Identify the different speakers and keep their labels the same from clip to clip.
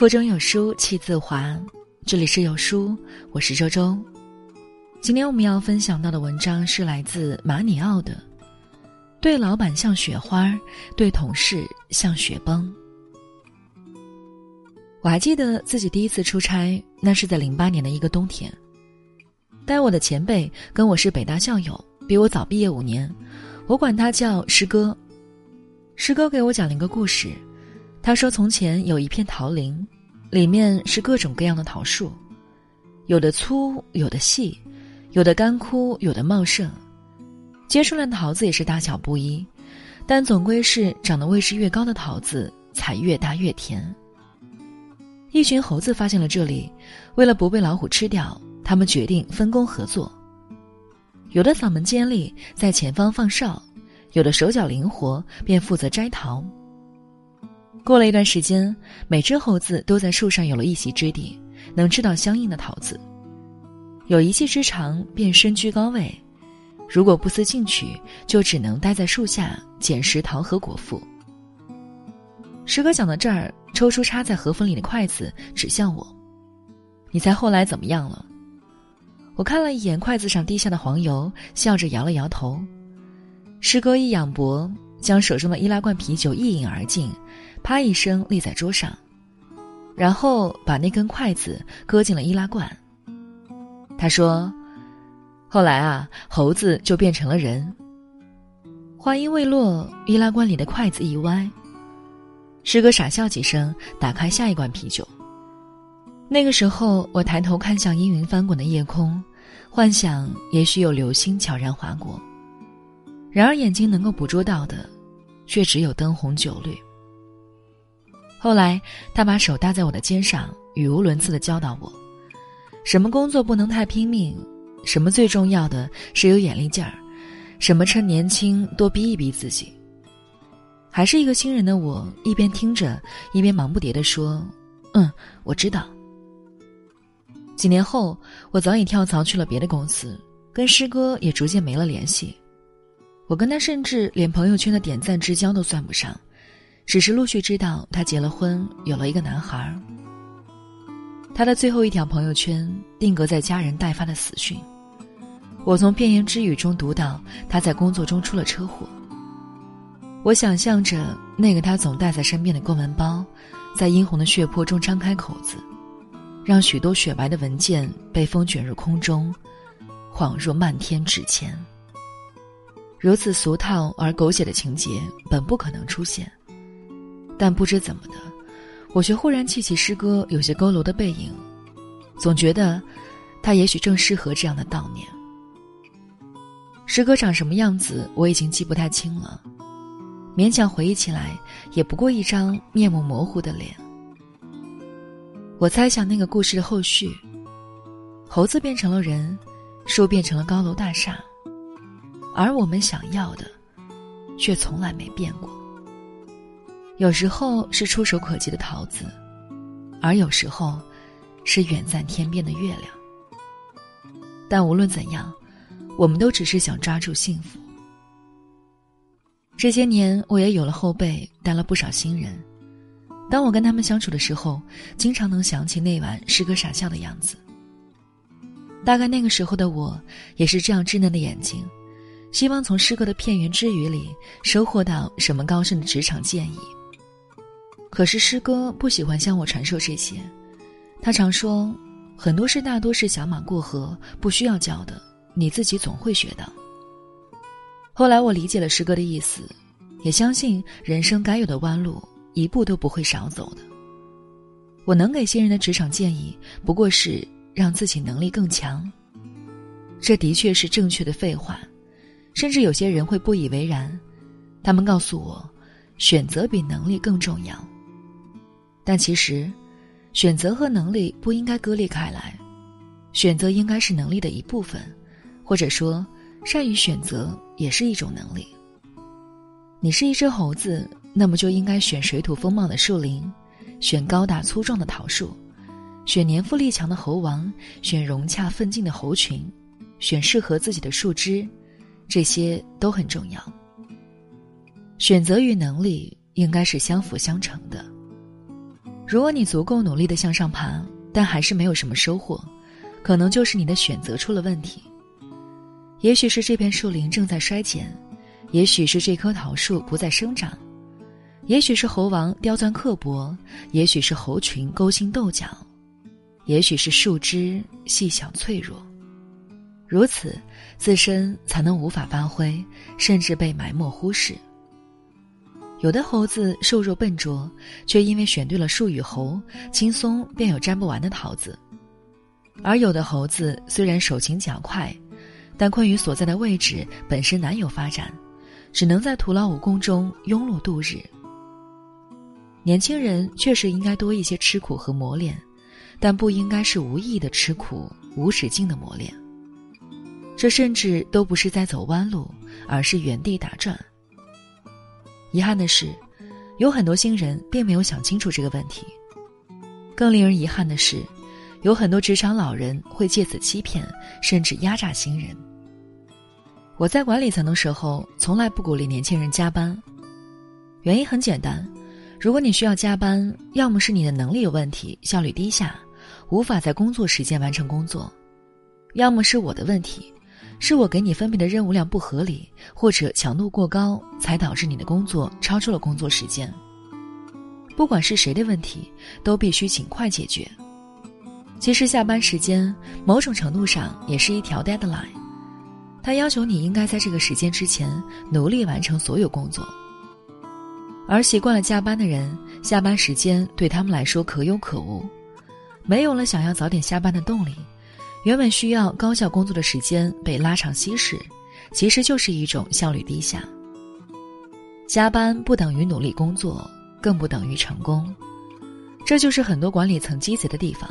Speaker 1: 腹中有书气自华，这里是有书，我是周周。今天我们要分享到的文章是来自马里奥的：“对老板像雪花，对同事像雪崩。”我还记得自己第一次出差，那是在零八年的一个冬天。带我的前辈跟我是北大校友，比我早毕业五年，我管他叫师哥。师哥给我讲了一个故事，他说从前有一片桃林，里面是各种各样的桃树，有的粗，有的细。有的干枯，有的茂盛，结出来的桃子也是大小不一，但总归是长得位置越高的桃子才越大越甜。一群猴子发现了这里，为了不被老虎吃掉，他们决定分工合作。有的嗓门尖利，在前方放哨；有的手脚灵活，便负责摘桃。过了一段时间，每只猴子都在树上有了一席之地，能吃到相应的桃子。有一技之长，便身居高位；如果不思进取，就只能待在树下捡食桃和果腹。师哥讲到这儿，抽出插在河粉里的筷子，指向我：“你猜后来怎么样了？”我看了一眼筷子上滴下的黄油，笑着摇了摇头。师哥一仰脖，将手中的易拉罐啤酒一饮而尽，啪一声立在桌上，然后把那根筷子搁进了易拉罐。他说：“后来啊，猴子就变成了人。”话音未落，易拉罐里的筷子一歪。师哥傻笑几声，打开下一罐啤酒。那个时候，我抬头看向阴云翻滚的夜空，幻想也许有流星悄然划过。然而，眼睛能够捕捉到的，却只有灯红酒绿。后来，他把手搭在我的肩上，语无伦次的教导我。什么工作不能太拼命？什么最重要的是有眼力劲儿？什么趁年轻多逼一逼自己？还是一个新人的我，一边听着，一边忙不迭地说：“嗯，我知道。”几年后，我早已跳槽去了别的公司，跟师哥也逐渐没了联系。我跟他甚至连朋友圈的点赞之交都算不上，只是陆续知道他结了婚，有了一个男孩儿。他的最后一条朋友圈定格在家人代发的死讯，我从片言之语中读到他在工作中出了车祸。我想象着那个他总带在身边的公文包，在殷红的血泊中张开口子，让许多雪白的文件被风卷入空中，恍若漫天纸钱。如此俗套而狗血的情节本不可能出现，但不知怎么的。我却忽然记起师哥有些佝偻的背影，总觉得，他也许正适合这样的悼念。师哥长什么样子，我已经记不太清了，勉强回忆起来，也不过一张面目模糊的脸。我猜想那个故事的后续，猴子变成了人，树变成了高楼大厦，而我们想要的，却从来没变过。有时候是触手可及的桃子，而有时候是远在天边的月亮。但无论怎样，我们都只是想抓住幸福。这些年，我也有了后辈，带了不少新人。当我跟他们相处的时候，经常能想起那晚师哥傻笑的样子。大概那个时候的我，也是这样稚嫩的眼睛，希望从师哥的片言之语里收获到什么高深的职场建议。可是师哥不喜欢向我传授这些，他常说，很多事大多是小马过河，不需要教的，你自己总会学到。后来我理解了师哥的意思，也相信人生该有的弯路一步都不会少走的。我能给新人的职场建议，不过是让自己能力更强。这的确是正确的废话，甚至有些人会不以为然，他们告诉我，选择比能力更重要。但其实，选择和能力不应该割裂开来，选择应该是能力的一部分，或者说，善于选择也是一种能力。你是一只猴子，那么就应该选水土丰茂的树林，选高大粗壮的桃树，选年富力强的猴王，选融洽奋进的猴群，选适合自己的树枝，这些都很重要。选择与能力应该是相辅相成的。如果你足够努力的向上爬，但还是没有什么收获，可能就是你的选择出了问题。也许是这片树林正在衰减，也许是这棵桃树不再生长，也许是猴王刁钻刻薄，也许是猴群勾心斗角，也许是树枝细小脆弱。如此，自身才能无法发挥，甚至被埋没忽视。有的猴子瘦弱笨拙，却因为选对了树与猴，轻松便有摘不完的桃子；而有的猴子虽然手勤脚快，但困于所在的位置，本身难有发展，只能在徒劳无功中庸碌度日。年轻人确实应该多一些吃苦和磨练，但不应该是无意的吃苦、无止境的磨练。这甚至都不是在走弯路，而是原地打转。遗憾的是，有很多新人并没有想清楚这个问题。更令人遗憾的是，有很多职场老人会借此欺骗，甚至压榨新人。我在管理层的时候，从来不鼓励年轻人加班。原因很简单：如果你需要加班，要么是你的能力有问题，效率低下，无法在工作时间完成工作；要么是我的问题，是我给你分配的任务量不合理，或者强度过高，才导致你的工作超出了工作时间。不管是谁的问题，都必须尽快解决。其实，下班时间某种程度上也是一条 deadline。他要求你应该在这个时间之前努力完成所有工作，而习惯了加班的人，下班时间对他们来说可有可无，没有了想要早点下班的动力，原本需要高效工作的时间被拉长稀释，其实就是一种效率低下。加班不等于努力工作，更不等于成功，这就是很多管理层鸡贼的地方。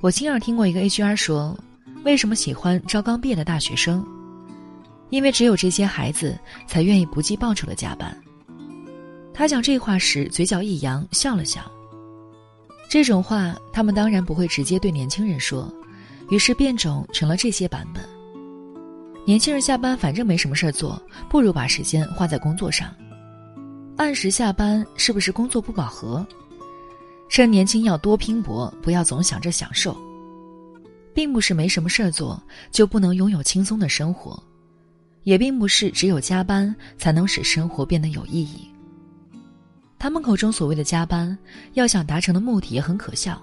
Speaker 1: 我亲耳听过一个 HR 说。为什么喜欢招刚毕业的大学生？因为只有这些孩子才愿意不计报酬的加班。他讲这话时，嘴角一扬，笑了笑。这种话，他们当然不会直接对年轻人说，于是变种成了这些版本。年轻人下班反正没什么事儿做，不如把时间花在工作上。按时下班是不是工作不饱和？趁年轻要多拼搏，不要总想着享受。并不是没什么事儿做就不能拥有轻松的生活，也并不是只有加班才能使生活变得有意义。他们口中所谓的加班，要想达成的目的也很可笑，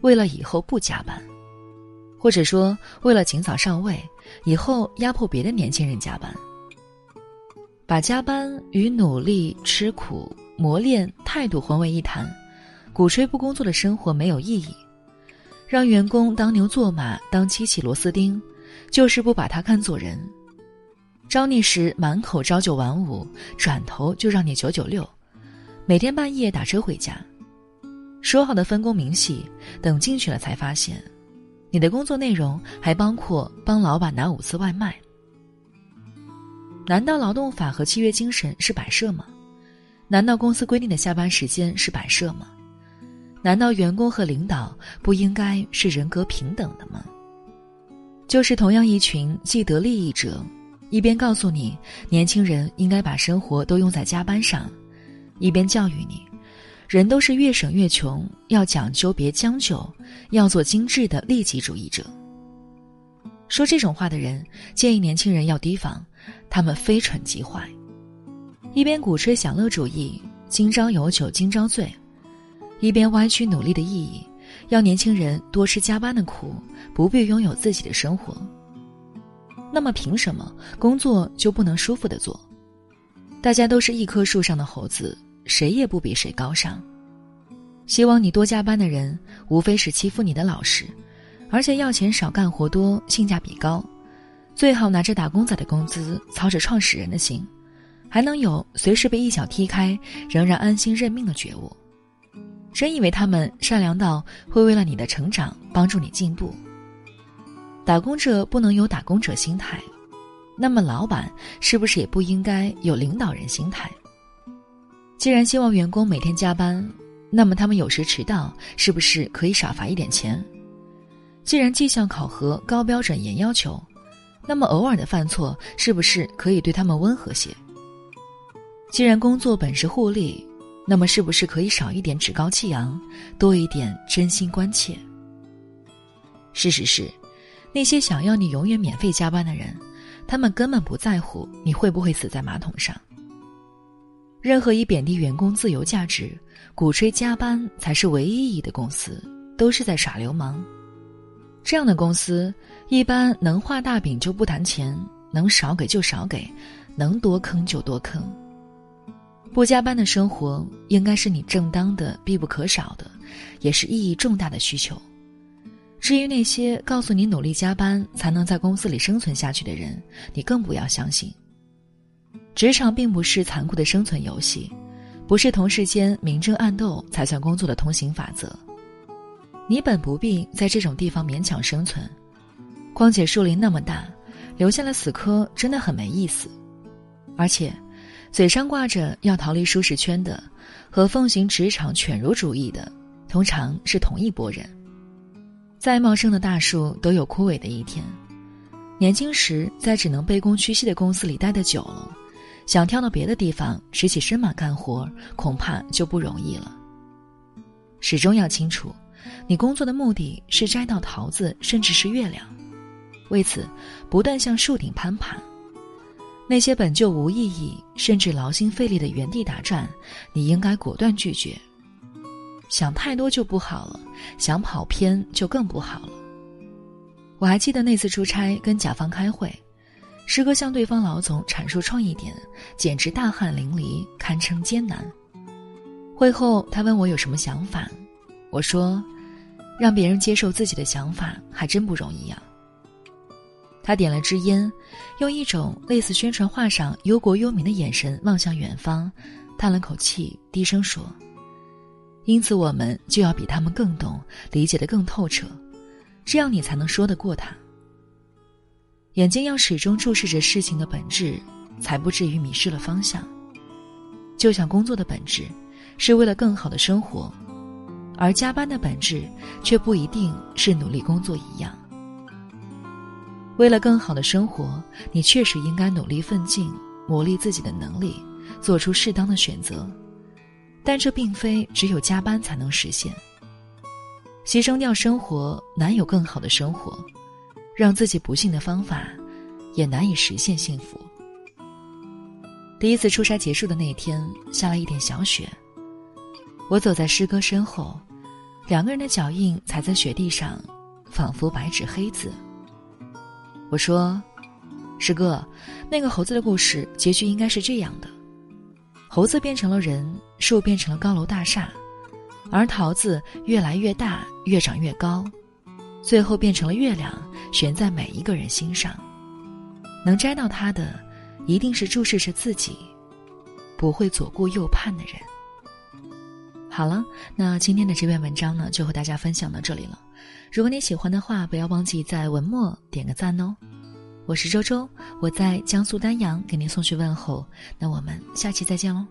Speaker 1: 为了以后不加班，或者说为了尽早上位，以后压迫别的年轻人加班。把加班与努力、吃苦、磨练态度混为一谈，鼓吹不工作的生活没有意义。让员工当牛做马，当机器螺丝钉，就是不把他看作人。招你时满口朝九晚五，转头就让你九九六，每天半夜打车回家。说好的分工明细，等进去了才发现，你的工作内容还包括帮老板拿五次外卖。难道劳动法和契约精神是摆设吗？难道公司规定的下班时间是摆设吗？难道员工和领导不应该是人格平等的吗？就是同样一群既得利益者，一边告诉你年轻人应该把生活都用在加班上，一边教育你，人都是越省越穷，要讲究别将就，要做精致的利己主义者。说这种话的人建议年轻人要提防，他们非蠢即坏，一边鼓吹享乐主义，今朝有酒今朝醉。一边歪曲努力的意义，要年轻人多吃加班的苦，不必拥有自己的生活。那么凭什么工作就不能舒服的做？大家都是一棵树上的猴子，谁也不比谁高尚。希望你多加班的人，无非是欺负你的老实，而且要钱少干活多，性价比高，最好拿着打工仔的工资，操着创始人的心，还能有随时被一脚踢开，仍然安心认命的觉悟。真以为他们善良到会为了你的成长帮助你进步？打工者不能有打工者心态，那么老板是不是也不应该有领导人心态？既然希望员工每天加班，那么他们有时迟到是不是可以少罚一点钱？既然绩效考核高标准严要求，那么偶尔的犯错是不是可以对他们温和些？既然工作本是互利。那么是不是可以少一点趾高气扬，多一点真心关切？事实是，那些想要你永远免费加班的人，他们根本不在乎你会不会死在马桶上。任何以贬低员工自由价值、鼓吹加班才是唯一意义的公司，都是在耍流氓。这样的公司一般能画大饼就不谈钱，能少给就少给，能多坑就多坑。不加班的生活应该是你正当的、必不可少的，也是意义重大的需求。至于那些告诉你努力加班才能在公司里生存下去的人，你更不要相信。职场并不是残酷的生存游戏，不是同事间明争暗斗才算工作的通行法则。你本不必在这种地方勉强生存，况且树林那么大，留下了死磕真的很没意思，而且。嘴上挂着要逃离舒适圈的，和奉行职场犬儒主义的，通常是同一拨人。再茂盛的大树都有枯萎的一天。年轻时在只能卑躬屈膝的公司里待得久了，想跳到别的地方拾起身马干活，恐怕就不容易了。始终要清楚，你工作的目的是摘到桃子，甚至是月亮。为此，不断向树顶攀爬。那些本就无意义，甚至劳心费力的原地打转，你应该果断拒绝。想太多就不好了，想跑偏就更不好了。我还记得那次出差跟甲方开会，师哥向对方老总阐述创意点，简直大汗淋漓，堪称艰难。会后他问我有什么想法，我说，让别人接受自己的想法还真不容易呀。他点了支烟，用一种类似宣传画上忧国忧民的眼神望向远方，叹了口气，低声说：“因此，我们就要比他们更懂，理解的更透彻，这样你才能说得过他。眼睛要始终注视着事情的本质，才不至于迷失了方向。就像工作的本质是为了更好的生活，而加班的本质却不一定是努力工作一样。”为了更好的生活，你确实应该努力奋进，磨砺自己的能力，做出适当的选择。但这并非只有加班才能实现。牺牲掉生活，难有更好的生活；让自己不幸的方法，也难以实现幸福。第一次出差结束的那天，下了一点小雪。我走在师哥身后，两个人的脚印踩在雪地上，仿佛白纸黑字。我说：“师哥，那个猴子的故事结局应该是这样的：猴子变成了人，树变成了高楼大厦，而桃子越来越大，越长越高，最后变成了月亮，悬在每一个人心上。能摘到它的，一定是注视着自己，不会左顾右盼的人。”好了，那今天的这篇文章呢，就和大家分享到这里了。如果你喜欢的话，不要忘记在文末点个赞哦。我是周周，我在江苏丹阳给您送去问候。那我们下期再见喽。